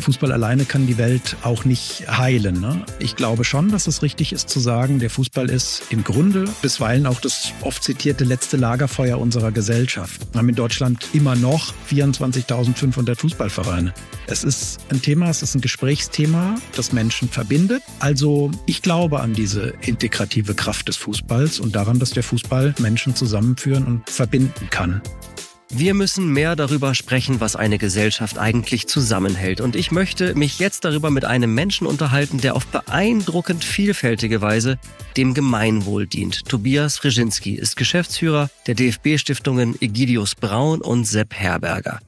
der Fußball alleine kann die Welt auch nicht heilen. Ne? Ich glaube schon, dass es richtig ist zu sagen, der Fußball ist im Grunde bisweilen auch das oft zitierte letzte Lagerfeuer unserer Gesellschaft. Wir haben in Deutschland immer noch 24.500 Fußballvereine. Es ist ein Thema, es ist ein Gesprächsthema, das Menschen verbindet. Also ich glaube an diese integrative Kraft des Fußballs und daran, dass der Fußball Menschen zusammenführen und verbinden kann. Wir müssen mehr darüber sprechen, was eine Gesellschaft eigentlich zusammenhält. Und ich möchte mich jetzt darüber mit einem Menschen unterhalten, der auf beeindruckend vielfältige Weise dem Gemeinwohl dient. Tobias Frischinski ist Geschäftsführer der DFB-Stiftungen Egidius Braun und Sepp Herberger.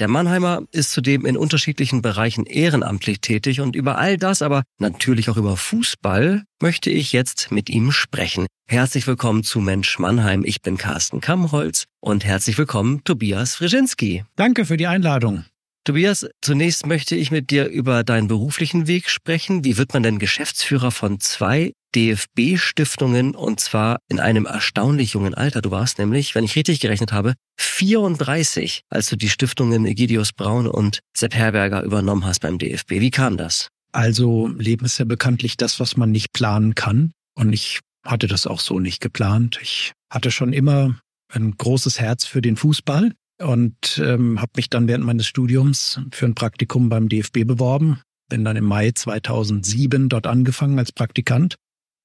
Der Mannheimer ist zudem in unterschiedlichen Bereichen ehrenamtlich tätig und über all das, aber natürlich auch über Fußball, möchte ich jetzt mit ihm sprechen. Herzlich willkommen zu Mensch Mannheim. Ich bin Carsten Kammholz und herzlich willkommen Tobias Frischinski. Danke für die Einladung. Tobias, zunächst möchte ich mit dir über deinen beruflichen Weg sprechen. Wie wird man denn Geschäftsführer von zwei DFB-Stiftungen und zwar in einem erstaunlich jungen Alter? Du warst nämlich, wenn ich richtig gerechnet habe, 34, als du die Stiftungen Egidius Braun und Sepp Herberger übernommen hast beim DFB. Wie kam das? Also Leben ist ja bekanntlich das, was man nicht planen kann. Und ich hatte das auch so nicht geplant. Ich hatte schon immer ein großes Herz für den Fußball und ähm, habe mich dann während meines Studiums für ein Praktikum beim DFB beworben. Bin dann im Mai 2007 dort angefangen als Praktikant,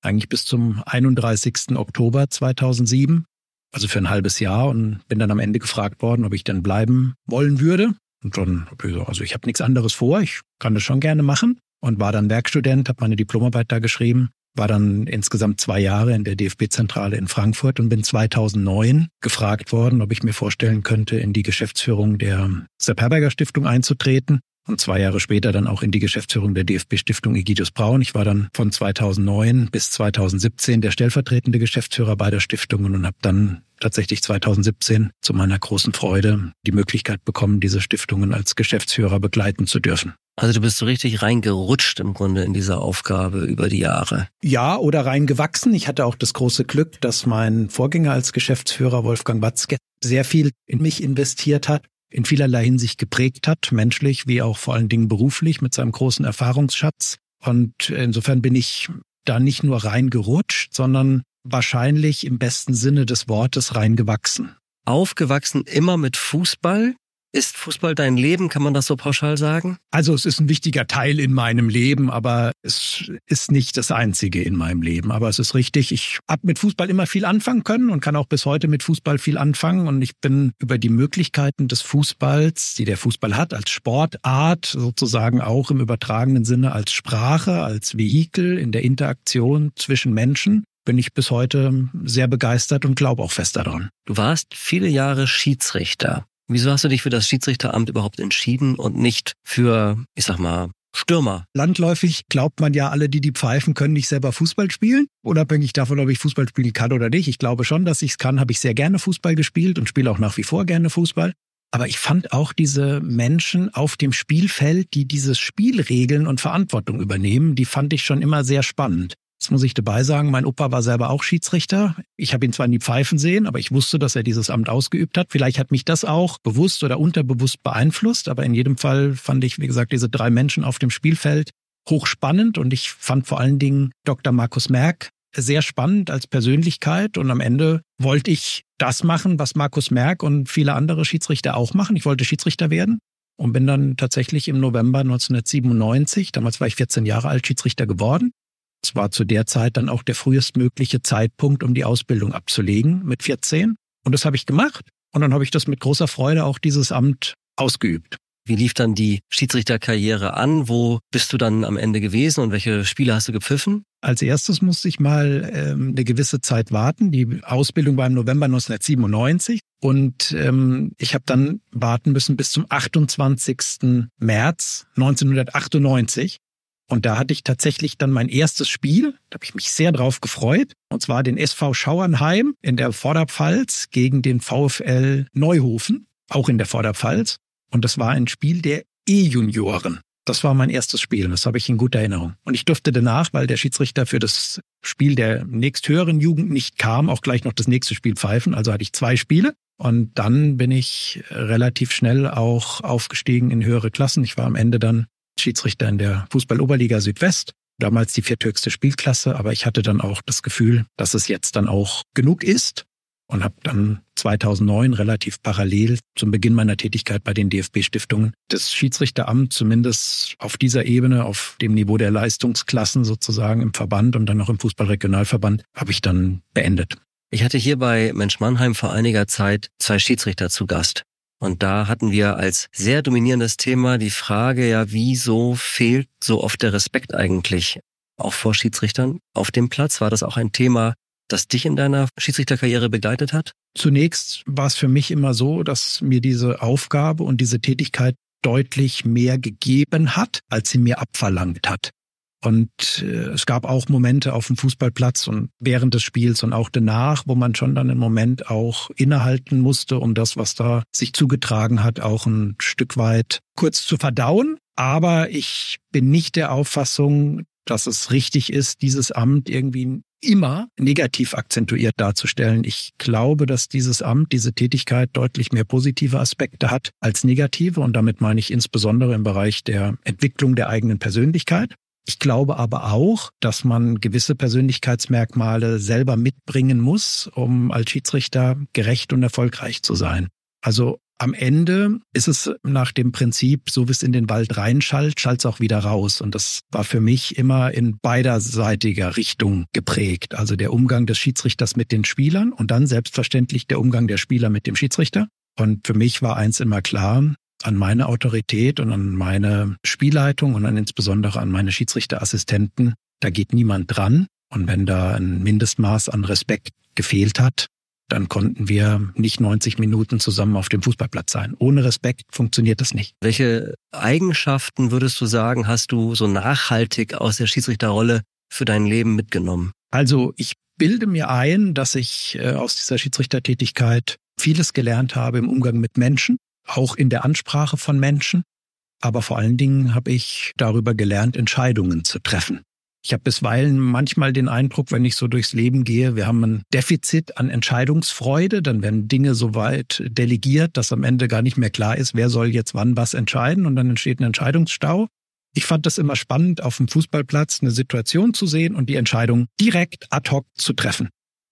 eigentlich bis zum 31. Oktober 2007, also für ein halbes Jahr und bin dann am Ende gefragt worden, ob ich denn bleiben wollen würde. Und dann habe ich gesagt, also ich habe nichts anderes vor, ich kann das schon gerne machen und war dann Werkstudent, habe meine Diplomarbeit da geschrieben war dann insgesamt zwei Jahre in der DFB-Zentrale in Frankfurt und bin 2009 gefragt worden, ob ich mir vorstellen könnte, in die Geschäftsführung der Sepp Herberger Stiftung einzutreten. Und zwei Jahre später dann auch in die Geschäftsführung der DFB-Stiftung Egidius Braun. Ich war dann von 2009 bis 2017 der stellvertretende Geschäftsführer beider Stiftungen und habe dann tatsächlich 2017 zu meiner großen Freude die Möglichkeit bekommen, diese Stiftungen als Geschäftsführer begleiten zu dürfen. Also du bist so richtig reingerutscht im Grunde in dieser Aufgabe über die Jahre. Ja, oder reingewachsen. Ich hatte auch das große Glück, dass mein Vorgänger als Geschäftsführer Wolfgang Watzke sehr viel in mich investiert hat, in vielerlei Hinsicht geprägt hat, menschlich wie auch vor allen Dingen beruflich mit seinem großen Erfahrungsschatz. Und insofern bin ich da nicht nur reingerutscht, sondern wahrscheinlich im besten Sinne des Wortes reingewachsen. Aufgewachsen immer mit Fußball? Ist Fußball dein Leben? Kann man das so pauschal sagen? Also es ist ein wichtiger Teil in meinem Leben, aber es ist nicht das Einzige in meinem Leben. Aber es ist richtig, ich habe mit Fußball immer viel anfangen können und kann auch bis heute mit Fußball viel anfangen. Und ich bin über die Möglichkeiten des Fußballs, die der Fußball hat, als Sportart, sozusagen auch im übertragenen Sinne als Sprache, als Vehikel in der Interaktion zwischen Menschen, bin ich bis heute sehr begeistert und glaube auch fest daran. Du warst viele Jahre Schiedsrichter. Wieso hast du dich für das Schiedsrichteramt überhaupt entschieden und nicht für, ich sag mal, Stürmer. Landläufig glaubt man ja, alle, die die pfeifen, können nicht selber Fußball spielen. Unabhängig davon, ob ich Fußball spielen kann oder nicht. Ich glaube schon, dass ich es kann. Habe ich sehr gerne Fußball gespielt und spiele auch nach wie vor gerne Fußball. Aber ich fand auch diese Menschen auf dem Spielfeld, die dieses Spiel regeln und Verantwortung übernehmen, die fand ich schon immer sehr spannend. Jetzt muss ich dabei sagen, mein Opa war selber auch Schiedsrichter. Ich habe ihn zwar nie pfeifen sehen, aber ich wusste, dass er dieses Amt ausgeübt hat. Vielleicht hat mich das auch bewusst oder unterbewusst beeinflusst, aber in jedem Fall fand ich, wie gesagt, diese drei Menschen auf dem Spielfeld hochspannend und ich fand vor allen Dingen Dr. Markus Merck sehr spannend als Persönlichkeit und am Ende wollte ich das machen, was Markus Merck und viele andere Schiedsrichter auch machen. Ich wollte Schiedsrichter werden und bin dann tatsächlich im November 1997, damals war ich 14 Jahre alt, Schiedsrichter geworden es war zu der Zeit dann auch der frühestmögliche Zeitpunkt, um die Ausbildung abzulegen mit 14. Und das habe ich gemacht. Und dann habe ich das mit großer Freude auch dieses Amt ausgeübt. Wie lief dann die Schiedsrichterkarriere an? Wo bist du dann am Ende gewesen und welche Spiele hast du gepfiffen? Als erstes musste ich mal ähm, eine gewisse Zeit warten. Die Ausbildung war im November 1997 und ähm, ich habe dann warten müssen bis zum 28. März 1998. Und da hatte ich tatsächlich dann mein erstes Spiel, da habe ich mich sehr drauf gefreut, und zwar den SV Schauernheim in der Vorderpfalz gegen den VfL Neuhofen, auch in der Vorderpfalz. Und das war ein Spiel der E-Junioren. Das war mein erstes Spiel, das habe ich in guter Erinnerung. Und ich durfte danach, weil der Schiedsrichter für das Spiel der nächsthöheren Jugend nicht kam, auch gleich noch das nächste Spiel pfeifen. Also hatte ich zwei Spiele. Und dann bin ich relativ schnell auch aufgestiegen in höhere Klassen. Ich war am Ende dann Schiedsrichter in der Fußball-Oberliga Südwest damals die vierthöchste Spielklasse, aber ich hatte dann auch das Gefühl, dass es jetzt dann auch genug ist und habe dann 2009 relativ parallel zum Beginn meiner Tätigkeit bei den DFB-Stiftungen das Schiedsrichteramt zumindest auf dieser Ebene, auf dem Niveau der Leistungsklassen sozusagen im Verband und dann auch im Fußballregionalverband, habe ich dann beendet. Ich hatte hier bei Mensch Mannheim vor einiger Zeit zwei Schiedsrichter zu Gast. Und da hatten wir als sehr dominierendes Thema die Frage, ja, wieso fehlt so oft der Respekt eigentlich auch vor Schiedsrichtern auf dem Platz? War das auch ein Thema, das dich in deiner Schiedsrichterkarriere begleitet hat? Zunächst war es für mich immer so, dass mir diese Aufgabe und diese Tätigkeit deutlich mehr gegeben hat, als sie mir abverlangt hat. Und äh, es gab auch Momente auf dem Fußballplatz und während des Spiels und auch danach, wo man schon dann einen Moment auch innehalten musste, um das, was da sich zugetragen hat, auch ein Stück weit kurz zu verdauen. Aber ich bin nicht der Auffassung, dass es richtig ist, dieses Amt irgendwie immer negativ akzentuiert darzustellen. Ich glaube, dass dieses Amt, diese Tätigkeit deutlich mehr positive Aspekte hat als negative. Und damit meine ich insbesondere im Bereich der Entwicklung der eigenen Persönlichkeit. Ich glaube aber auch, dass man gewisse Persönlichkeitsmerkmale selber mitbringen muss, um als Schiedsrichter gerecht und erfolgreich zu sein. Also am Ende ist es nach dem Prinzip, so wie es in den Wald reinschallt, schallt es auch wieder raus. Und das war für mich immer in beiderseitiger Richtung geprägt. Also der Umgang des Schiedsrichters mit den Spielern und dann selbstverständlich der Umgang der Spieler mit dem Schiedsrichter. Und für mich war eins immer klar, an meine Autorität und an meine Spielleitung und an insbesondere an meine Schiedsrichterassistenten, da geht niemand dran. Und wenn da ein Mindestmaß an Respekt gefehlt hat, dann konnten wir nicht 90 Minuten zusammen auf dem Fußballplatz sein. Ohne Respekt funktioniert das nicht. Welche Eigenschaften würdest du sagen, hast du so nachhaltig aus der Schiedsrichterrolle für dein Leben mitgenommen? Also ich bilde mir ein, dass ich äh, aus dieser Schiedsrichtertätigkeit vieles gelernt habe im Umgang mit Menschen auch in der Ansprache von Menschen. Aber vor allen Dingen habe ich darüber gelernt, Entscheidungen zu treffen. Ich habe bisweilen manchmal den Eindruck, wenn ich so durchs Leben gehe, wir haben ein Defizit an Entscheidungsfreude, dann werden Dinge so weit delegiert, dass am Ende gar nicht mehr klar ist, wer soll jetzt wann was entscheiden und dann entsteht ein Entscheidungsstau. Ich fand das immer spannend, auf dem Fußballplatz eine Situation zu sehen und die Entscheidung direkt ad hoc zu treffen.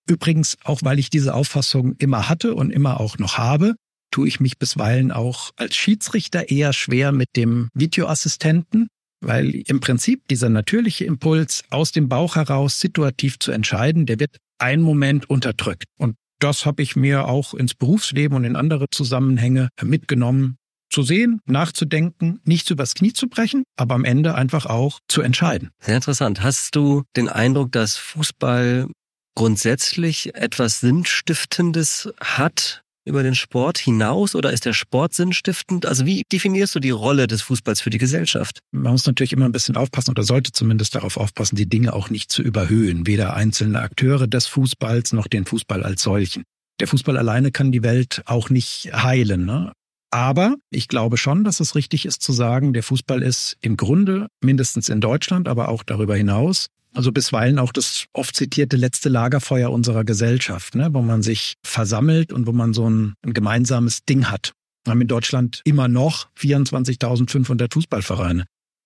Übrigens, auch weil ich diese Auffassung immer hatte und immer auch noch habe, tue ich mich bisweilen auch als Schiedsrichter eher schwer mit dem Videoassistenten, weil im Prinzip dieser natürliche Impuls aus dem Bauch heraus situativ zu entscheiden, der wird einen Moment unterdrückt. Und das habe ich mir auch ins Berufsleben und in andere Zusammenhänge mitgenommen, zu sehen, nachzudenken, nichts übers Knie zu brechen, aber am Ende einfach auch zu entscheiden. Sehr interessant. Hast du den Eindruck, dass Fußball grundsätzlich etwas Sinnstiftendes hat, über den Sport hinaus oder ist der Sport sinnstiftend? Also wie definierst du die Rolle des Fußballs für die Gesellschaft? Man muss natürlich immer ein bisschen aufpassen oder sollte zumindest darauf aufpassen, die Dinge auch nicht zu überhöhen, weder einzelne Akteure des Fußballs noch den Fußball als solchen. Der Fußball alleine kann die Welt auch nicht heilen. Ne? Aber ich glaube schon, dass es richtig ist zu sagen, der Fußball ist im Grunde, mindestens in Deutschland, aber auch darüber hinaus, also bisweilen auch das oft zitierte letzte Lagerfeuer unserer Gesellschaft, ne, wo man sich versammelt und wo man so ein, ein gemeinsames Ding hat. Wir haben in Deutschland immer noch 24.500 Fußballvereine.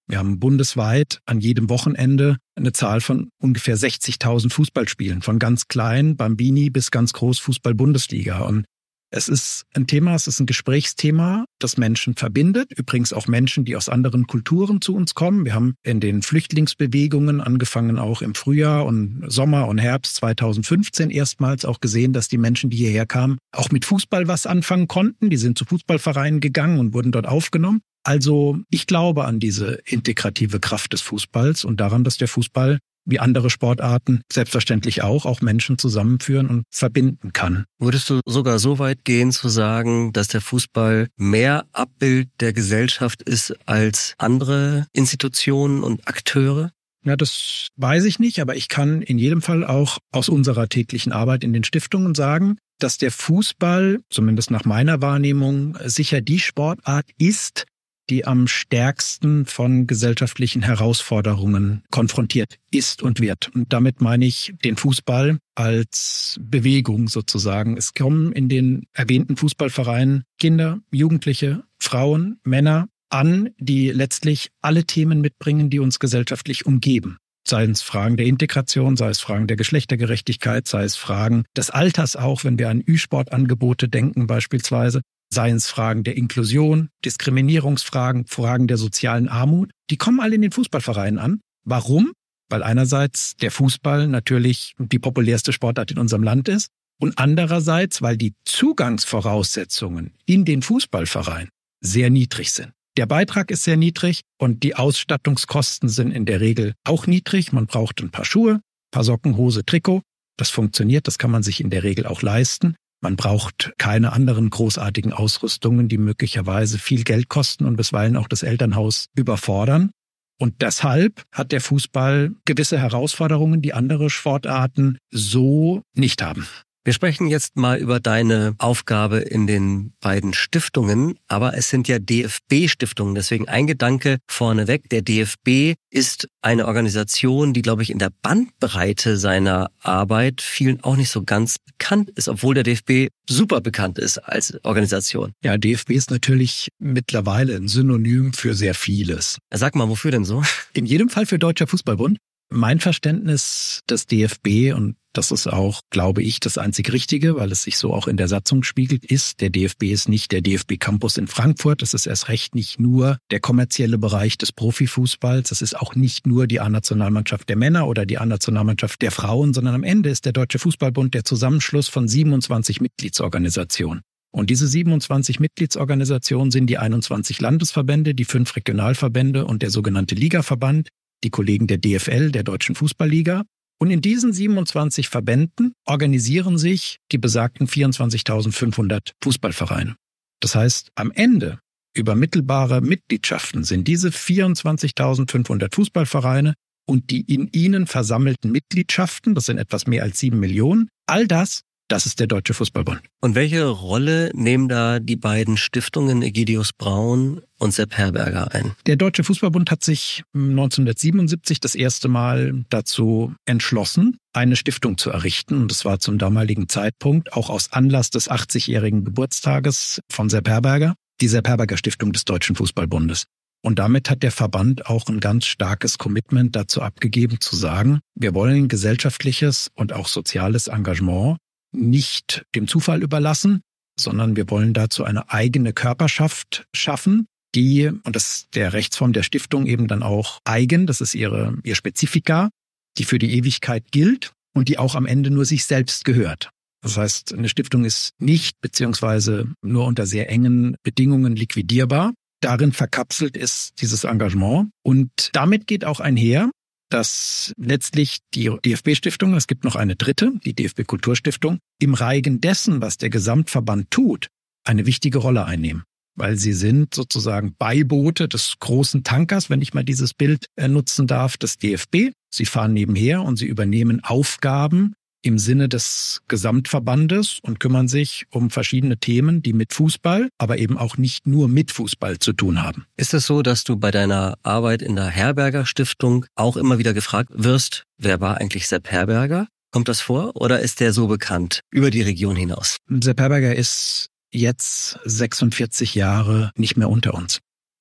Wir haben bundesweit an jedem Wochenende eine Zahl von ungefähr 60.000 Fußballspielen, von ganz klein, Bambini bis ganz groß Fußball-Bundesliga. Und es ist ein Thema, es ist ein Gesprächsthema, das Menschen verbindet. Übrigens auch Menschen, die aus anderen Kulturen zu uns kommen. Wir haben in den Flüchtlingsbewegungen, angefangen auch im Frühjahr und Sommer und Herbst 2015 erstmals auch gesehen, dass die Menschen, die hierher kamen, auch mit Fußball was anfangen konnten. Die sind zu Fußballvereinen gegangen und wurden dort aufgenommen. Also ich glaube an diese integrative Kraft des Fußballs und daran, dass der Fußball wie andere Sportarten selbstverständlich auch, auch Menschen zusammenführen und verbinden kann. Würdest du sogar so weit gehen zu sagen, dass der Fußball mehr Abbild der Gesellschaft ist als andere Institutionen und Akteure? Ja, das weiß ich nicht, aber ich kann in jedem Fall auch aus unserer täglichen Arbeit in den Stiftungen sagen, dass der Fußball, zumindest nach meiner Wahrnehmung, sicher die Sportart ist, die am stärksten von gesellschaftlichen Herausforderungen konfrontiert ist und wird. Und damit meine ich den Fußball als Bewegung sozusagen. Es kommen in den erwähnten Fußballvereinen Kinder, Jugendliche, Frauen, Männer an, die letztlich alle Themen mitbringen, die uns gesellschaftlich umgeben. Sei es Fragen der Integration, sei es Fragen der Geschlechtergerechtigkeit, sei es Fragen des Alters auch, wenn wir an Ü-Sportangebote denken beispielsweise, seien es Fragen der Inklusion, Diskriminierungsfragen, Fragen der sozialen Armut, die kommen alle in den Fußballvereinen an. Warum? Weil einerseits der Fußball natürlich die populärste Sportart in unserem Land ist und andererseits, weil die Zugangsvoraussetzungen in den Fußballverein sehr niedrig sind. Der Beitrag ist sehr niedrig und die Ausstattungskosten sind in der Regel auch niedrig. Man braucht ein paar Schuhe, paar Socken, Hose, Trikot. Das funktioniert, das kann man sich in der Regel auch leisten. Man braucht keine anderen großartigen Ausrüstungen, die möglicherweise viel Geld kosten und bisweilen auch das Elternhaus überfordern. Und deshalb hat der Fußball gewisse Herausforderungen, die andere Sportarten so nicht haben. Wir sprechen jetzt mal über deine Aufgabe in den beiden Stiftungen, aber es sind ja DFB-Stiftungen. Deswegen ein Gedanke vorneweg. Der DFB ist eine Organisation, die, glaube ich, in der Bandbreite seiner Arbeit vielen auch nicht so ganz bekannt ist, obwohl der DFB super bekannt ist als Organisation. Ja, DFB ist natürlich mittlerweile ein Synonym für sehr vieles. Sag mal, wofür denn so? In jedem Fall für Deutscher Fußballbund. Mein Verständnis des DFB, und das ist auch, glaube ich, das einzig Richtige, weil es sich so auch in der Satzung spiegelt, ist, der DFB ist nicht der DFB Campus in Frankfurt. Es ist erst recht nicht nur der kommerzielle Bereich des Profifußballs. Es ist auch nicht nur die A-Nationalmannschaft der Männer oder die A-Nationalmannschaft der Frauen, sondern am Ende ist der Deutsche Fußballbund der Zusammenschluss von 27 Mitgliedsorganisationen. Und diese 27 Mitgliedsorganisationen sind die 21 Landesverbände, die fünf Regionalverbände und der sogenannte Ligaverband, die Kollegen der DFL, der Deutschen Fußballliga. Und in diesen 27 Verbänden organisieren sich die besagten 24.500 Fußballvereine. Das heißt, am Ende über mittelbare Mitgliedschaften sind diese 24.500 Fußballvereine und die in ihnen versammelten Mitgliedschaften, das sind etwas mehr als sieben Millionen, all das das ist der Deutsche Fußballbund. Und welche Rolle nehmen da die beiden Stiftungen Egidius Braun und Sepp Herberger ein? Der Deutsche Fußballbund hat sich 1977 das erste Mal dazu entschlossen, eine Stiftung zu errichten. Und das war zum damaligen Zeitpunkt auch aus Anlass des 80-jährigen Geburtstages von Sepp Herberger, die Sepp Herberger Stiftung des Deutschen Fußballbundes. Und damit hat der Verband auch ein ganz starkes Commitment dazu abgegeben, zu sagen, wir wollen gesellschaftliches und auch soziales Engagement nicht dem Zufall überlassen, sondern wir wollen dazu eine eigene Körperschaft schaffen, die, und das ist der Rechtsform der Stiftung eben dann auch eigen, das ist ihre, ihr Spezifika, die für die Ewigkeit gilt und die auch am Ende nur sich selbst gehört. Das heißt, eine Stiftung ist nicht beziehungsweise nur unter sehr engen Bedingungen liquidierbar. Darin verkapselt ist dieses Engagement und damit geht auch einher, dass letztlich die DFB-Stiftung, es gibt noch eine dritte, die DFB-Kulturstiftung, im Reigen dessen, was der Gesamtverband tut, eine wichtige Rolle einnehmen. Weil sie sind sozusagen Beiboote des großen Tankers, wenn ich mal dieses Bild äh, nutzen darf, des DFB. Sie fahren nebenher und sie übernehmen Aufgaben, im Sinne des Gesamtverbandes und kümmern sich um verschiedene Themen, die mit Fußball, aber eben auch nicht nur mit Fußball zu tun haben. Ist es so, dass du bei deiner Arbeit in der Herberger Stiftung auch immer wieder gefragt wirst, wer war eigentlich Sepp Herberger? Kommt das vor oder ist der so bekannt über die Region hinaus? Sepp Herberger ist jetzt 46 Jahre nicht mehr unter uns.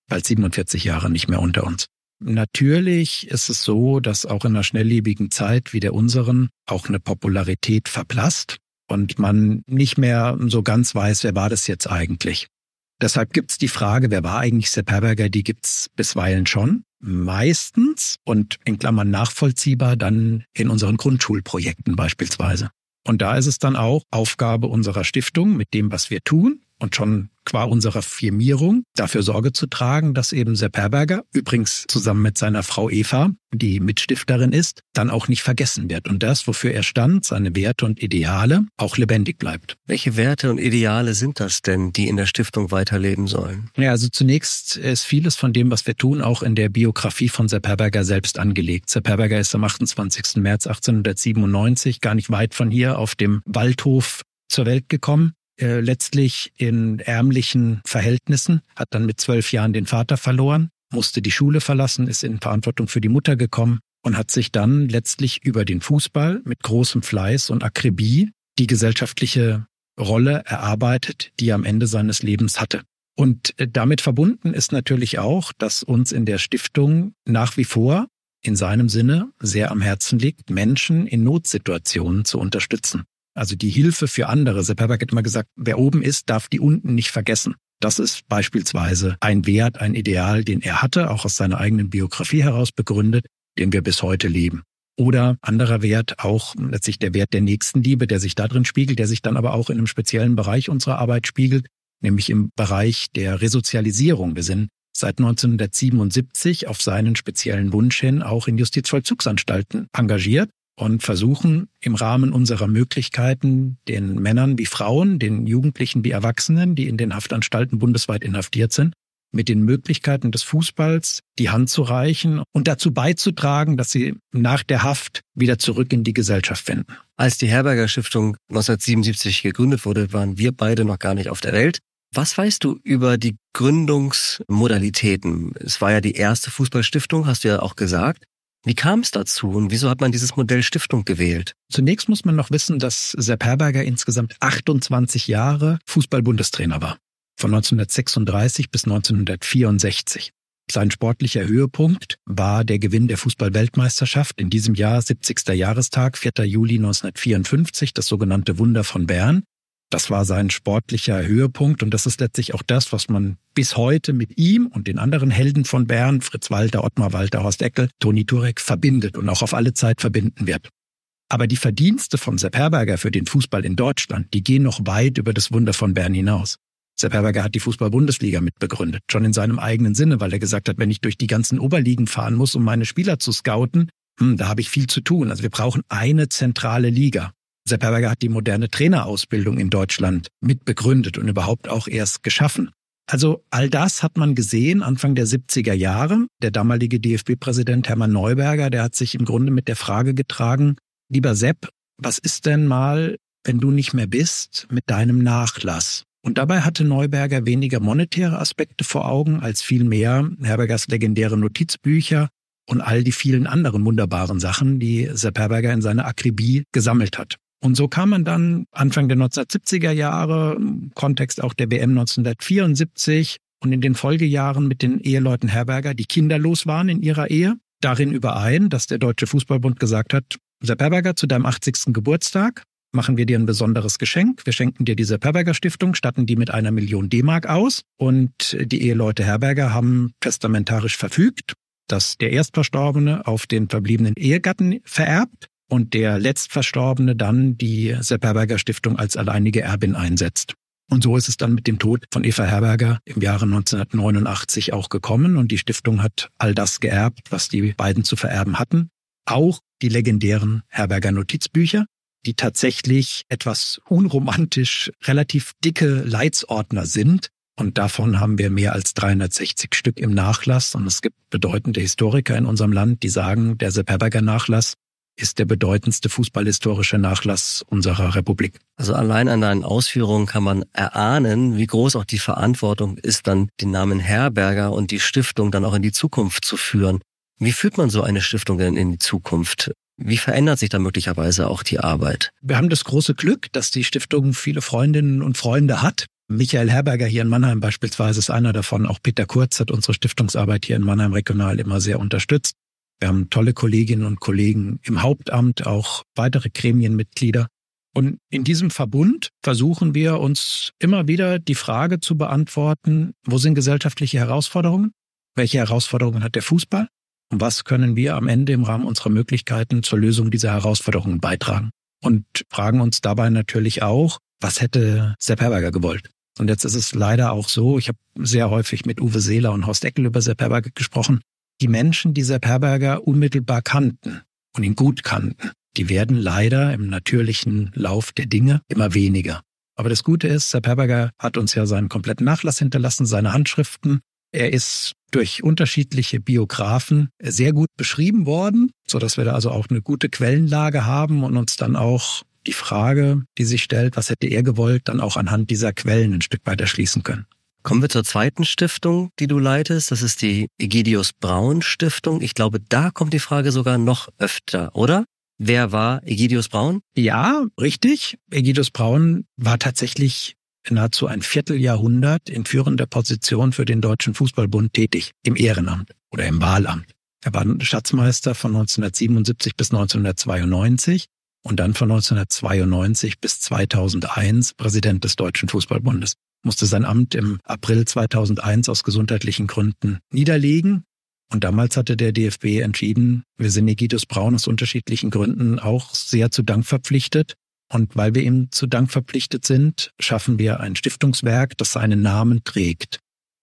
Bald 47 Jahre nicht mehr unter uns. Natürlich ist es so, dass auch in einer schnelllebigen Zeit wie der unseren auch eine Popularität verblasst und man nicht mehr so ganz weiß, wer war das jetzt eigentlich. Deshalb gibt's die Frage, wer war eigentlich Sepp Herberger, die gibt's bisweilen schon. Meistens und in Klammern nachvollziehbar dann in unseren Grundschulprojekten beispielsweise. Und da ist es dann auch Aufgabe unserer Stiftung mit dem, was wir tun, und schon qua unserer Firmierung dafür Sorge zu tragen, dass eben Sepp Herberger, übrigens zusammen mit seiner Frau Eva, die Mitstifterin ist, dann auch nicht vergessen wird und das, wofür er stand, seine Werte und Ideale, auch lebendig bleibt. Welche Werte und Ideale sind das denn, die in der Stiftung weiterleben sollen? Ja, also zunächst ist vieles von dem, was wir tun, auch in der Biografie von Sepp Herberger selbst angelegt. Sepp Herberger ist am 28. März 1897 gar nicht weit von hier auf dem Waldhof zur Welt gekommen äh, letztlich in ärmlichen Verhältnissen, hat dann mit zwölf Jahren den Vater verloren, musste die Schule verlassen, ist in Verantwortung für die Mutter gekommen und hat sich dann letztlich über den Fußball mit großem Fleiß und Akribie die gesellschaftliche Rolle erarbeitet, die er am Ende seines Lebens hatte. Und äh, damit verbunden ist natürlich auch, dass uns in der Stiftung nach wie vor in seinem Sinne sehr am Herzen liegt, Menschen in Notsituationen zu unterstützen. Also die Hilfe für andere. Sepp Herberg hat immer gesagt, wer oben ist, darf die unten nicht vergessen. Das ist beispielsweise ein Wert, ein Ideal, den er hatte, auch aus seiner eigenen Biografie heraus begründet, den wir bis heute leben. Oder anderer Wert, auch letztlich der Wert der Nächstenliebe, der sich da drin spiegelt, der sich dann aber auch in einem speziellen Bereich unserer Arbeit spiegelt, nämlich im Bereich der Resozialisierung. Wir sind seit 1977 auf seinen speziellen Wunsch hin auch in Justizvollzugsanstalten engagiert und versuchen im Rahmen unserer Möglichkeiten den Männern wie Frauen, den Jugendlichen wie Erwachsenen, die in den Haftanstalten bundesweit inhaftiert sind, mit den Möglichkeiten des Fußballs die Hand zu reichen und dazu beizutragen, dass sie nach der Haft wieder zurück in die Gesellschaft finden. Als die Herberger Stiftung 1977 gegründet wurde, waren wir beide noch gar nicht auf der Welt. Was weißt du über die Gründungsmodalitäten? Es war ja die erste Fußballstiftung, hast du ja auch gesagt. Wie kam es dazu und wieso hat man dieses Modell Stiftung gewählt? Zunächst muss man noch wissen, dass Sepp Herberger insgesamt 28 Jahre Fußball-Bundestrainer war. Von 1936 bis 1964. Sein sportlicher Höhepunkt war der Gewinn der Fußball-Weltmeisterschaft in diesem Jahr 70. Jahrestag, 4. Juli 1954, das sogenannte Wunder von Bern. Das war sein sportlicher Höhepunkt und das ist letztlich auch das, was man bis heute mit ihm und den anderen Helden von Bern, Fritz Walter, Ottmar Walter, Horst Eckel, Toni Turek verbindet und auch auf alle Zeit verbinden wird. Aber die Verdienste von Sepp Herberger für den Fußball in Deutschland, die gehen noch weit über das Wunder von Bern hinaus. Sepp Herberger hat die Fußball-Bundesliga mitbegründet, schon in seinem eigenen Sinne, weil er gesagt hat, wenn ich durch die ganzen Oberligen fahren muss, um meine Spieler zu scouten, hm, da habe ich viel zu tun. Also wir brauchen eine zentrale Liga. Sepp Herberger hat die moderne Trainerausbildung in Deutschland mitbegründet und überhaupt auch erst geschaffen. Also all das hat man gesehen Anfang der 70er Jahre. Der damalige DFB-Präsident Hermann Neuberger, der hat sich im Grunde mit der Frage getragen, lieber Sepp, was ist denn mal, wenn du nicht mehr bist, mit deinem Nachlass? Und dabei hatte Neuberger weniger monetäre Aspekte vor Augen als vielmehr Herbergers legendäre Notizbücher und all die vielen anderen wunderbaren Sachen, die Sepp Herberger in seiner Akribie gesammelt hat. Und so kam man dann Anfang der 1970er Jahre, im Kontext auch der WM 1974 und in den Folgejahren mit den Eheleuten Herberger, die kinderlos waren in ihrer Ehe, darin überein, dass der Deutsche Fußballbund gesagt hat, Sepp Herberger, zu deinem 80. Geburtstag machen wir dir ein besonderes Geschenk. Wir schenken dir diese Herberger Stiftung, statten die mit einer Million D-Mark aus. Und die Eheleute Herberger haben testamentarisch verfügt, dass der Erstverstorbene auf den verbliebenen Ehegatten vererbt und der Letztverstorbene dann die Sepp Herberger Stiftung als alleinige Erbin einsetzt. Und so ist es dann mit dem Tod von Eva Herberger im Jahre 1989 auch gekommen und die Stiftung hat all das geerbt, was die beiden zu vererben hatten. Auch die legendären Herberger Notizbücher, die tatsächlich etwas unromantisch relativ dicke Leitsordner sind. Und davon haben wir mehr als 360 Stück im Nachlass. Und es gibt bedeutende Historiker in unserem Land, die sagen, der Sepp Herberger Nachlass ist der bedeutendste fußballhistorische Nachlass unserer Republik. Also allein an deinen Ausführungen kann man erahnen, wie groß auch die Verantwortung ist, dann den Namen Herberger und die Stiftung dann auch in die Zukunft zu führen. Wie führt man so eine Stiftung denn in die Zukunft? Wie verändert sich da möglicherweise auch die Arbeit? Wir haben das große Glück, dass die Stiftung viele Freundinnen und Freunde hat. Michael Herberger hier in Mannheim beispielsweise ist einer davon. Auch Peter Kurz hat unsere Stiftungsarbeit hier in Mannheim regional immer sehr unterstützt. Wir haben tolle Kolleginnen und Kollegen im Hauptamt, auch weitere Gremienmitglieder. Und in diesem Verbund versuchen wir uns immer wieder die Frage zu beantworten, wo sind gesellschaftliche Herausforderungen? Welche Herausforderungen hat der Fußball? Und was können wir am Ende im Rahmen unserer Möglichkeiten zur Lösung dieser Herausforderungen beitragen? Und fragen uns dabei natürlich auch, was hätte Sepp Herberger gewollt? Und jetzt ist es leider auch so, ich habe sehr häufig mit Uwe Seeler und Horst Eckel über Sepp Herberger gesprochen, die Menschen, die Sepp Herberger unmittelbar kannten und ihn gut kannten, die werden leider im natürlichen Lauf der Dinge immer weniger. Aber das Gute ist, Sepp Herberger hat uns ja seinen kompletten Nachlass hinterlassen, seine Handschriften. Er ist durch unterschiedliche Biografen sehr gut beschrieben worden, so dass wir da also auch eine gute Quellenlage haben und uns dann auch die Frage, die sich stellt, was hätte er gewollt, dann auch anhand dieser Quellen ein Stück weit erschließen können. Kommen wir zur zweiten Stiftung, die du leitest. Das ist die Egidius Braun Stiftung. Ich glaube, da kommt die Frage sogar noch öfter, oder? Wer war Egidius Braun? Ja, richtig. Egidius Braun war tatsächlich nahezu ein Vierteljahrhundert in führender Position für den Deutschen Fußballbund tätig, im Ehrenamt oder im Wahlamt. Er war Schatzmeister von 1977 bis 1992 und dann von 1992 bis 2001 Präsident des Deutschen Fußballbundes. Musste sein Amt im April 2001 aus gesundheitlichen Gründen niederlegen. Und damals hatte der DFB entschieden, wir sind Egidus Braun aus unterschiedlichen Gründen auch sehr zu Dank verpflichtet. Und weil wir ihm zu Dank verpflichtet sind, schaffen wir ein Stiftungswerk, das seinen Namen trägt.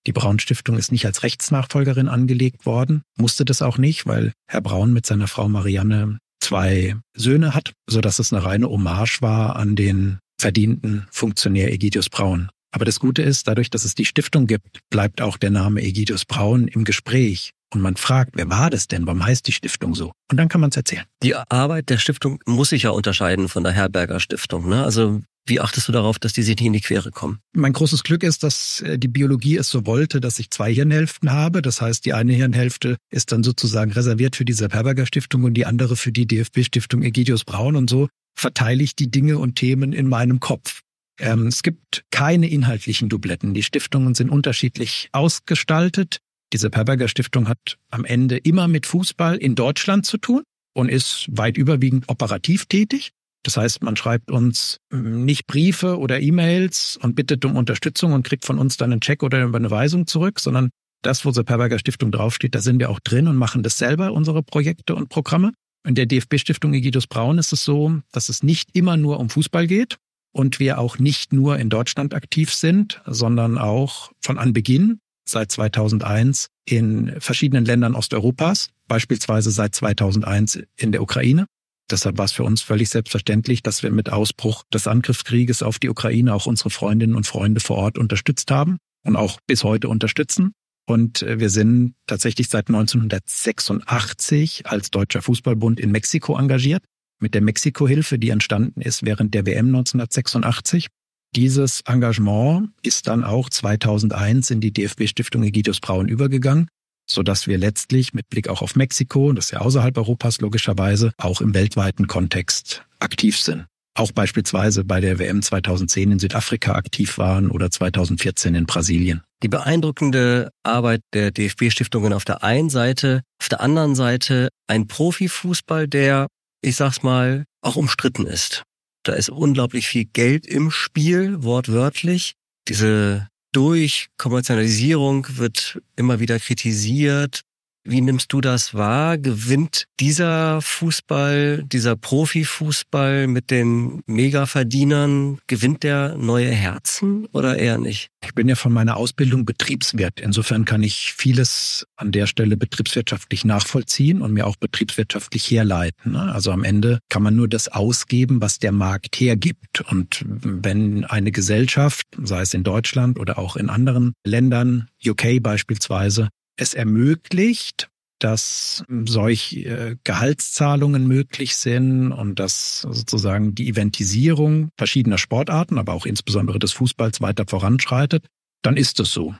Die Braun Stiftung ist nicht als Rechtsnachfolgerin angelegt worden, musste das auch nicht, weil Herr Braun mit seiner Frau Marianne zwei Söhne hat, so dass es eine reine Hommage war an den verdienten Funktionär Egidius Braun. Aber das Gute ist, dadurch, dass es die Stiftung gibt, bleibt auch der Name Egidius Braun im Gespräch. Und man fragt, wer war das denn? Warum heißt die Stiftung so? Und dann kann man es erzählen. Die Arbeit der Stiftung muss sich ja unterscheiden von der Herberger Stiftung. Ne? Also wie achtest du darauf, dass die sich nicht in die Quere kommen? Mein großes Glück ist, dass äh, die Biologie es so wollte, dass ich zwei Hirnhälften habe. Das heißt, die eine Hirnhälfte ist dann sozusagen reserviert für die Herberger Stiftung und die andere für die DFB-Stiftung Egidius Braun. Und so verteile ich die Dinge und Themen in meinem Kopf. Ähm, es gibt keine inhaltlichen Dubletten. Die Stiftungen sind unterschiedlich ausgestaltet. Diese Perberger Stiftung hat am Ende immer mit Fußball in Deutschland zu tun und ist weit überwiegend operativ tätig. Das heißt, man schreibt uns hm, nicht Briefe oder E-Mails und bittet um Unterstützung und kriegt von uns dann einen Check oder eine Überweisung zurück, sondern das, wo zur Perberger Stiftung draufsteht, da sind wir auch drin und machen das selber, unsere Projekte und Programme. In der DFB-Stiftung Egidus Braun ist es so, dass es nicht immer nur um Fußball geht und wir auch nicht nur in Deutschland aktiv sind, sondern auch von Anbeginn seit 2001 in verschiedenen Ländern Osteuropas, beispielsweise seit 2001 in der Ukraine. Deshalb war es für uns völlig selbstverständlich, dass wir mit Ausbruch des Angriffskrieges auf die Ukraine auch unsere Freundinnen und Freunde vor Ort unterstützt haben und auch bis heute unterstützen. Und äh, wir sind tatsächlich seit 1986 als Deutscher Fußballbund in Mexiko engagiert, mit der Mexiko-Hilfe, die entstanden ist während der WM 1986. Dieses Engagement ist dann auch 2001 in die DFB-Stiftung Egidius Braun übergegangen so dass wir letztlich mit Blick auch auf Mexiko, das ist ja außerhalb Europas logischerweise, auch im weltweiten Kontext aktiv sind. Auch beispielsweise bei der WM 2010 in Südafrika aktiv waren oder 2014 in Brasilien. Die beeindruckende Arbeit der DFB-Stiftungen auf der einen Seite, auf der anderen Seite ein Profifußball, der, ich sag's mal, auch umstritten ist. Da ist unglaublich viel Geld im Spiel, wortwörtlich. Diese durch Kommerzialisierung wird immer wieder kritisiert. Wie nimmst du das wahr? Gewinnt dieser Fußball, dieser Profifußball mit den Megaverdienern, gewinnt der neue Herzen oder eher nicht? Ich bin ja von meiner Ausbildung Betriebswirt. Insofern kann ich vieles an der Stelle betriebswirtschaftlich nachvollziehen und mir auch betriebswirtschaftlich herleiten. Ne? Also am Ende kann man nur das ausgeben, was der Markt hergibt. Und wenn eine Gesellschaft, sei es in Deutschland oder auch in anderen Ländern, UK beispielsweise, es ermöglicht, dass solch äh, Gehaltszahlungen möglich sind und dass sozusagen die Eventisierung verschiedener Sportarten, aber auch insbesondere des Fußballs weiter voranschreitet, dann ist es so,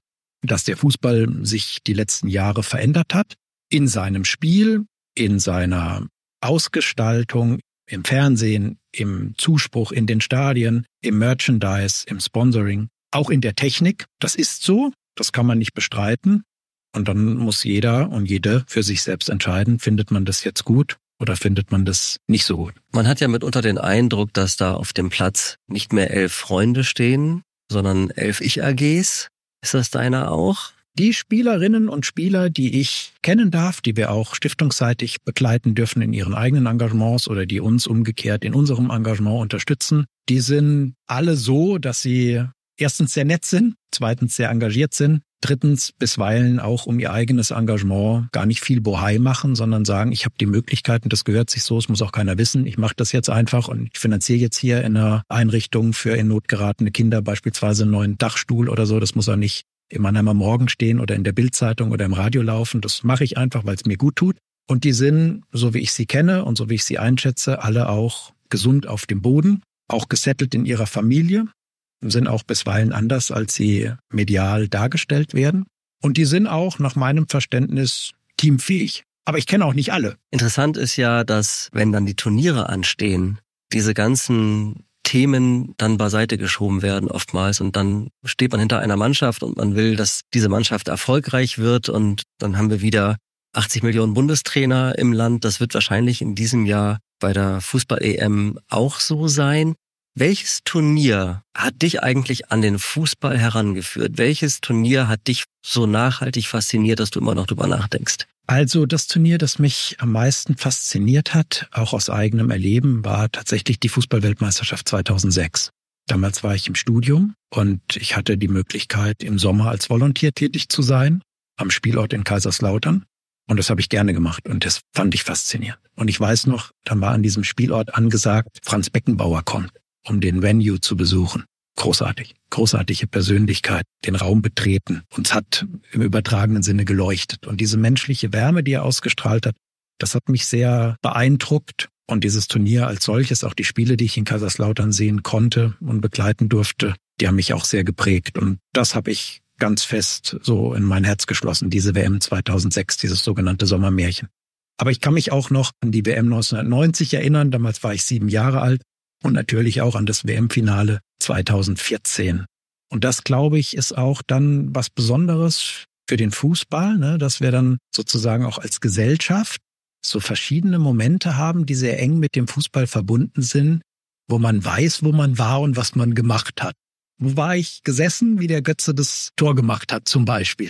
dass der Fußball sich die letzten Jahre verändert hat in seinem Spiel, in seiner Ausgestaltung, im Fernsehen, im Zuspruch in den Stadien, im Merchandise, im Sponsoring, auch in der Technik. Das ist so, das kann man nicht bestreiten. Und dann muss jeder und jede für sich selbst entscheiden, findet man das jetzt gut oder findet man das nicht so gut. Man hat ja mitunter den Eindruck, dass da auf dem Platz nicht mehr elf Freunde stehen, sondern elf Ich-AGs. Ist das deiner auch? Die Spielerinnen und Spieler, die ich kennen darf, die wir auch stiftungsseitig begleiten dürfen in ihren eigenen Engagements oder die uns umgekehrt in unserem Engagement unterstützen, die sind alle so, dass sie erstens sehr nett sind, zweitens sehr engagiert sind, drittens bisweilen auch um ihr eigenes Engagement gar nicht viel Bohai machen, sondern sagen, ich habe die Möglichkeiten, das gehört sich so, es muss auch keiner wissen, ich mache das jetzt einfach und ich finanziere jetzt hier in einer Einrichtung für in Not geratene Kinder beispielsweise einen neuen Dachstuhl oder so, das muss auch nicht im Mannheimer Morgen stehen oder in der Bildzeitung oder im Radio laufen, das mache ich einfach, weil es mir gut tut. Und die sind, so wie ich sie kenne und so wie ich sie einschätze, alle auch gesund auf dem Boden, auch gesettelt in ihrer Familie, sind auch bisweilen anders, als sie medial dargestellt werden. Und die sind auch nach meinem Verständnis teamfähig. Aber ich kenne auch nicht alle. Interessant ist ja, dass wenn dann die Turniere anstehen, diese ganzen Themen dann beiseite geschoben werden oftmals und dann steht man hinter einer Mannschaft und man will, dass diese Mannschaft erfolgreich wird und dann haben wir wieder 80 Millionen Bundestrainer im Land. Das wird wahrscheinlich in diesem Jahr bei der Fußball-EM auch so sein. Welches Turnier hat dich eigentlich an den Fußball herangeführt? Welches Turnier hat dich so nachhaltig fasziniert, dass du immer noch drüber nachdenkst? Also das Turnier, das mich am meisten fasziniert hat, auch aus eigenem Erleben, war tatsächlich die Fußballweltmeisterschaft 2006. Damals war ich im Studium und ich hatte die Möglichkeit, im Sommer als Volontär tätig zu sein, am Spielort in Kaiserslautern. Und das habe ich gerne gemacht und das fand ich faszinierend. Und ich weiß noch, dann war an diesem Spielort angesagt, Franz Beckenbauer kommt, um den Venue zu besuchen. Großartig, großartige Persönlichkeit, den Raum betreten. Uns hat im übertragenen Sinne geleuchtet. Und diese menschliche Wärme, die er ausgestrahlt hat, das hat mich sehr beeindruckt. Und dieses Turnier als solches, auch die Spiele, die ich in Kaiserslautern sehen konnte und begleiten durfte, die haben mich auch sehr geprägt. Und das habe ich ganz fest so in mein Herz geschlossen, diese WM 2006, dieses sogenannte Sommermärchen. Aber ich kann mich auch noch an die WM 1990 erinnern. Damals war ich sieben Jahre alt und natürlich auch an das WM-Finale 2014. Und das, glaube ich, ist auch dann was Besonderes für den Fußball, ne, dass wir dann sozusagen auch als Gesellschaft so verschiedene Momente haben, die sehr eng mit dem Fußball verbunden sind, wo man weiß, wo man war und was man gemacht hat. Wo war ich gesessen, wie der Götze das Tor gemacht hat, zum Beispiel?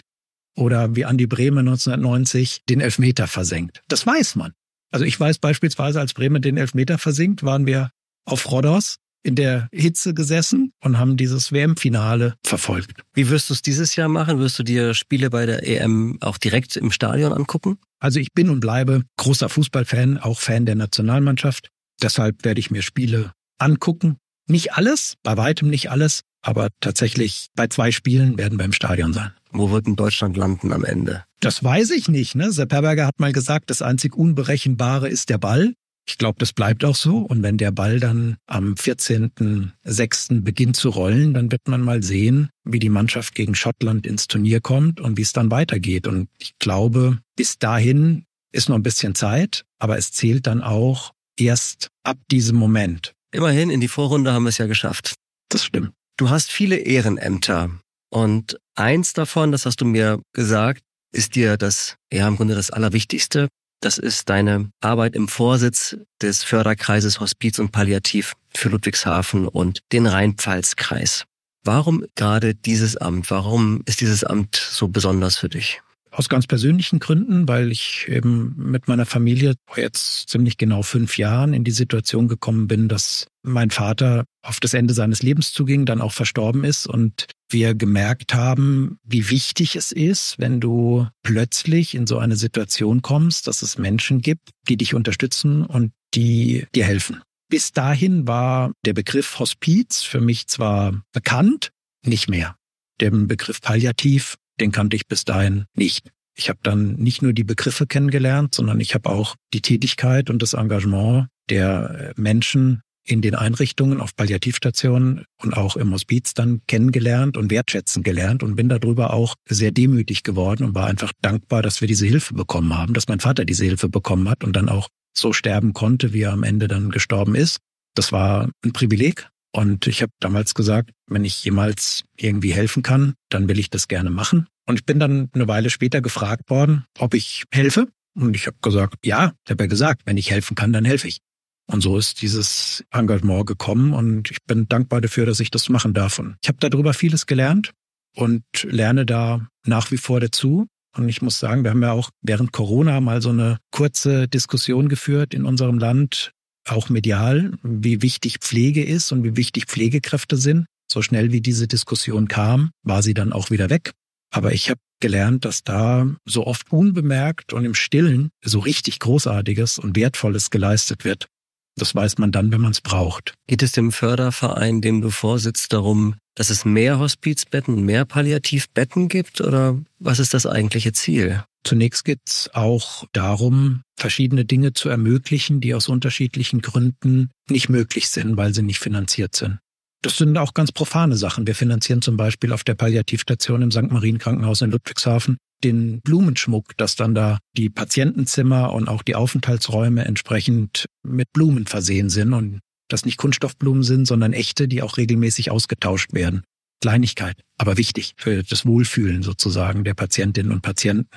Oder wie Andi Brehme 1990 den Elfmeter versenkt. Das weiß man. Also ich weiß beispielsweise, als Bremen den Elfmeter versinkt, waren wir auf Rhodos in der Hitze gesessen und haben dieses WM-Finale verfolgt. Wie wirst du es dieses Jahr machen? Wirst du dir Spiele bei der EM auch direkt im Stadion angucken? Also ich bin und bleibe großer Fußballfan, auch Fan der Nationalmannschaft. Deshalb werde ich mir Spiele angucken. Nicht alles, bei weitem nicht alles, aber tatsächlich bei zwei Spielen werden wir im Stadion sein. Wo wird denn Deutschland landen am Ende? Das weiß ich nicht. Ne? Sepp Herberger hat mal gesagt, das einzig Unberechenbare ist der Ball. Ich glaube, das bleibt auch so. Und wenn der Ball dann am 14.06. beginnt zu rollen, dann wird man mal sehen, wie die Mannschaft gegen Schottland ins Turnier kommt und wie es dann weitergeht. Und ich glaube, bis dahin ist noch ein bisschen Zeit, aber es zählt dann auch erst ab diesem Moment. Immerhin, in die Vorrunde haben wir es ja geschafft. Das stimmt. Du hast viele Ehrenämter. Und eins davon, das hast du mir gesagt, ist dir das, ja, im Grunde das Allerwichtigste. Das ist deine Arbeit im Vorsitz des Förderkreises Hospiz und Palliativ für Ludwigshafen und den Rheinpfalzkreis. Warum gerade dieses Amt? Warum ist dieses Amt so besonders für dich? Aus ganz persönlichen Gründen, weil ich eben mit meiner Familie vor jetzt ziemlich genau fünf Jahren in die Situation gekommen bin, dass mein Vater auf das Ende seines Lebens zuging, dann auch verstorben ist und wir gemerkt haben, wie wichtig es ist, wenn du plötzlich in so eine Situation kommst, dass es Menschen gibt, die dich unterstützen und die dir helfen. Bis dahin war der Begriff Hospiz für mich zwar bekannt, nicht mehr. Den Begriff Palliativ den kannte ich bis dahin nicht. Ich habe dann nicht nur die Begriffe kennengelernt, sondern ich habe auch die Tätigkeit und das Engagement der Menschen in den Einrichtungen auf Palliativstationen und auch im Hospiz dann kennengelernt und wertschätzen gelernt und bin darüber auch sehr demütig geworden und war einfach dankbar, dass wir diese Hilfe bekommen haben, dass mein Vater diese Hilfe bekommen hat und dann auch so sterben konnte, wie er am Ende dann gestorben ist. Das war ein Privileg und ich habe damals gesagt, wenn ich jemals irgendwie helfen kann, dann will ich das gerne machen. Und ich bin dann eine Weile später gefragt worden, ob ich helfe. Und ich habe gesagt, ja, ich habe ja gesagt, wenn ich helfen kann, dann helfe ich. Und so ist dieses Engagement gekommen und ich bin dankbar dafür, dass ich das machen darf. Und ich habe darüber vieles gelernt und lerne da nach wie vor dazu. Und ich muss sagen, wir haben ja auch während Corona mal so eine kurze Diskussion geführt in unserem Land, auch medial, wie wichtig Pflege ist und wie wichtig Pflegekräfte sind. So schnell wie diese Diskussion kam, war sie dann auch wieder weg. Aber ich habe gelernt, dass da so oft unbemerkt und im Stillen so richtig Großartiges und Wertvolles geleistet wird. Das weiß man dann, wenn man es braucht. Geht es dem Förderverein, dem du vorsitzt, darum, dass es mehr Hospizbetten, mehr Palliativbetten gibt? Oder was ist das eigentliche Ziel? Zunächst geht es auch darum, verschiedene Dinge zu ermöglichen, die aus unterschiedlichen Gründen nicht möglich sind, weil sie nicht finanziert sind. Das sind auch ganz profane Sachen. Wir finanzieren zum Beispiel auf der Palliativstation im St. Marien Krankenhaus in Ludwigshafen den Blumenschmuck, dass dann da die Patientenzimmer und auch die Aufenthaltsräume entsprechend mit Blumen versehen sind. Und das nicht Kunststoffblumen sind, sondern echte, die auch regelmäßig ausgetauscht werden. Kleinigkeit, aber wichtig für das Wohlfühlen sozusagen der Patientinnen und Patienten.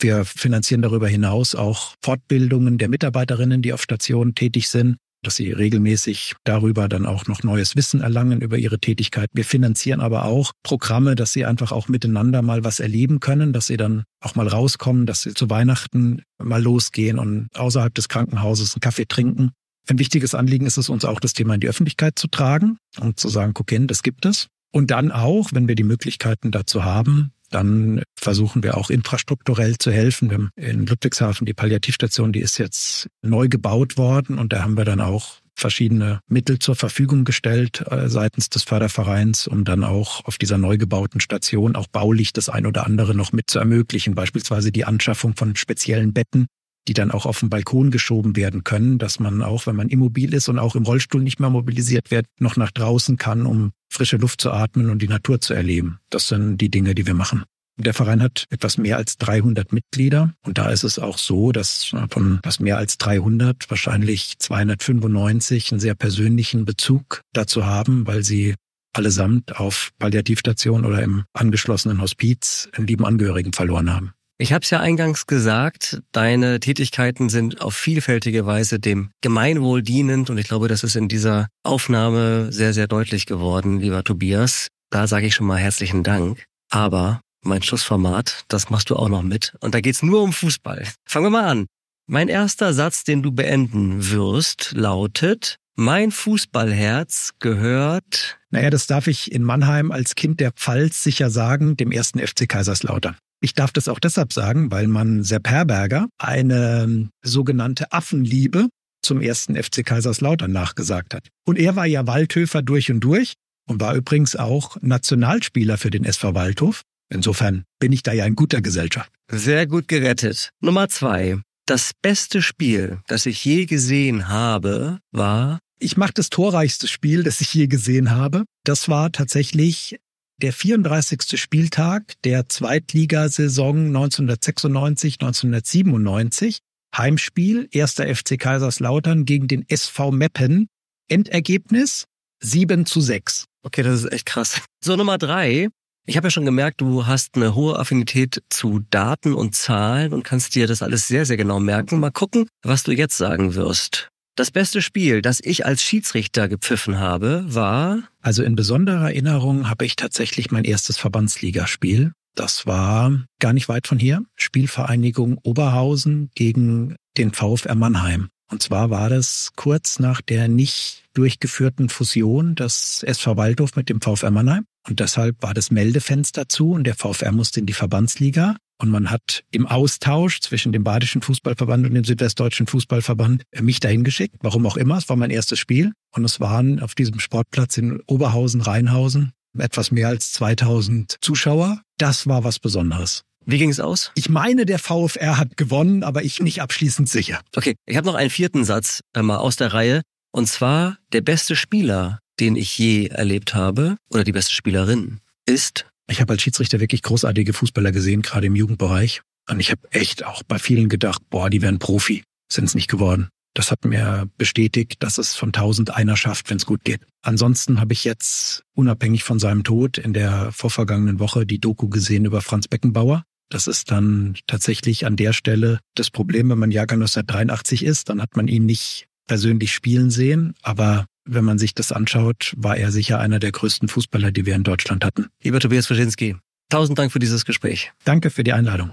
Wir finanzieren darüber hinaus auch Fortbildungen der Mitarbeiterinnen, die auf Stationen tätig sind, dass sie regelmäßig darüber dann auch noch neues Wissen erlangen über ihre Tätigkeit. Wir finanzieren aber auch Programme, dass sie einfach auch miteinander mal was erleben können, dass sie dann auch mal rauskommen, dass sie zu Weihnachten mal losgehen und außerhalb des Krankenhauses einen Kaffee trinken. Ein wichtiges Anliegen ist es uns auch, das Thema in die Öffentlichkeit zu tragen und zu sagen, guck hin, das gibt es. Und dann auch, wenn wir die Möglichkeiten dazu haben, dann versuchen wir auch infrastrukturell zu helfen. Wir haben in Ludwigshafen die Palliativstation, die ist jetzt neu gebaut worden und da haben wir dann auch verschiedene Mittel zur Verfügung gestellt äh, seitens des Fördervereins, um dann auch auf dieser neu gebauten Station auch baulich das ein oder andere noch mit zu ermöglichen. Beispielsweise die Anschaffung von speziellen Betten, die dann auch auf den Balkon geschoben werden können, dass man auch, wenn man immobil ist und auch im Rollstuhl nicht mehr mobilisiert wird, noch nach draußen kann, um frische Luft zu atmen und die Natur zu erleben. Das sind die Dinge, die wir machen. Der Verein hat etwas mehr als 300 Mitglieder und da ist es auch so, dass von etwas mehr als 300 wahrscheinlich 295 einen sehr persönlichen Bezug dazu haben, weil sie allesamt auf Palliativstation oder im angeschlossenen Hospiz einen lieben Angehörigen verloren haben. Ich habe es ja eingangs gesagt, deine Tätigkeiten sind auf vielfältige Weise dem Gemeinwohl dienend und ich glaube, das ist in dieser Aufnahme sehr, sehr deutlich geworden, lieber Tobias. Da sage ich schon mal herzlichen Dank. Aber mein Schlussformat, das machst du auch noch mit und da geht's nur um Fußball. Fangen wir mal an. Mein erster Satz, den du beenden wirst, lautet, mein Fußballherz gehört. Naja, das darf ich in Mannheim als Kind der Pfalz sicher sagen, dem ersten FC Kaiserslautern. Ich darf das auch deshalb sagen, weil man Sepp Herberger eine ähm, sogenannte Affenliebe zum ersten FC Kaiserslautern nachgesagt hat. Und er war ja Waldhöfer durch und durch und war übrigens auch Nationalspieler für den SV Waldhof. Insofern bin ich da ja in guter Gesellschaft. Sehr gut gerettet. Nummer zwei. Das beste Spiel, das ich je gesehen habe, war. Ich mache das torreichste Spiel, das ich je gesehen habe. Das war tatsächlich der 34. Spieltag der Zweitligasaison 1996, 1997. Heimspiel, erster FC Kaiserslautern gegen den SV Meppen. Endergebnis 7 zu 6. Okay, das ist echt krass. So, Nummer drei. Ich habe ja schon gemerkt, du hast eine hohe Affinität zu Daten und Zahlen und kannst dir das alles sehr, sehr genau merken. Mal gucken, was du jetzt sagen wirst. Das beste Spiel, das ich als Schiedsrichter gepfiffen habe, war. Also in besonderer Erinnerung habe ich tatsächlich mein erstes Verbandsligaspiel. Das war gar nicht weit von hier. Spielvereinigung Oberhausen gegen den VfR Mannheim. Und zwar war das kurz nach der nicht durchgeführten Fusion des SV Waldhof mit dem VfR Mannheim. Und deshalb war das Meldefenster zu und der VfR musste in die Verbandsliga. Und man hat im Austausch zwischen dem Badischen Fußballverband und dem Südwestdeutschen Fußballverband mich dahin geschickt. Warum auch immer. Es war mein erstes Spiel. Und es waren auf diesem Sportplatz in Oberhausen, Rheinhausen etwas mehr als 2000 Zuschauer. Das war was Besonderes. Wie ging es aus? Ich meine, der VfR hat gewonnen, aber ich nicht abschließend sicher. Okay, ich habe noch einen vierten Satz äh, mal aus der Reihe. Und zwar der beste Spieler, den ich je erlebt habe, oder die beste Spielerin, ist ich habe als Schiedsrichter wirklich großartige Fußballer gesehen, gerade im Jugendbereich. Und ich habe echt auch bei vielen gedacht, boah, die werden Profi. Sind es nicht geworden. Das hat mir bestätigt, dass es von tausend einer schafft, wenn es gut geht. Ansonsten habe ich jetzt, unabhängig von seinem Tod, in der vorvergangenen Woche die Doku gesehen über Franz Beckenbauer. Das ist dann tatsächlich an der Stelle das Problem, wenn man Jahrgang 1983 ist, dann hat man ihn nicht persönlich spielen sehen, aber wenn man sich das anschaut, war er sicher einer der größten Fußballer, die wir in Deutschland hatten. Lieber Tobias Wyszynski, tausend Dank für dieses Gespräch. Danke für die Einladung.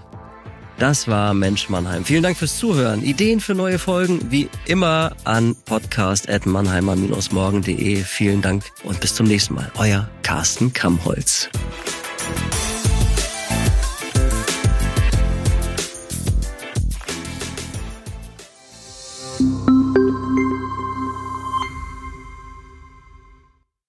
Das war Mensch Mannheim. Vielen Dank fürs Zuhören. Ideen für neue Folgen wie immer an podcast.mannheimer-morgen.de. Vielen Dank und bis zum nächsten Mal. Euer Carsten Kammholz.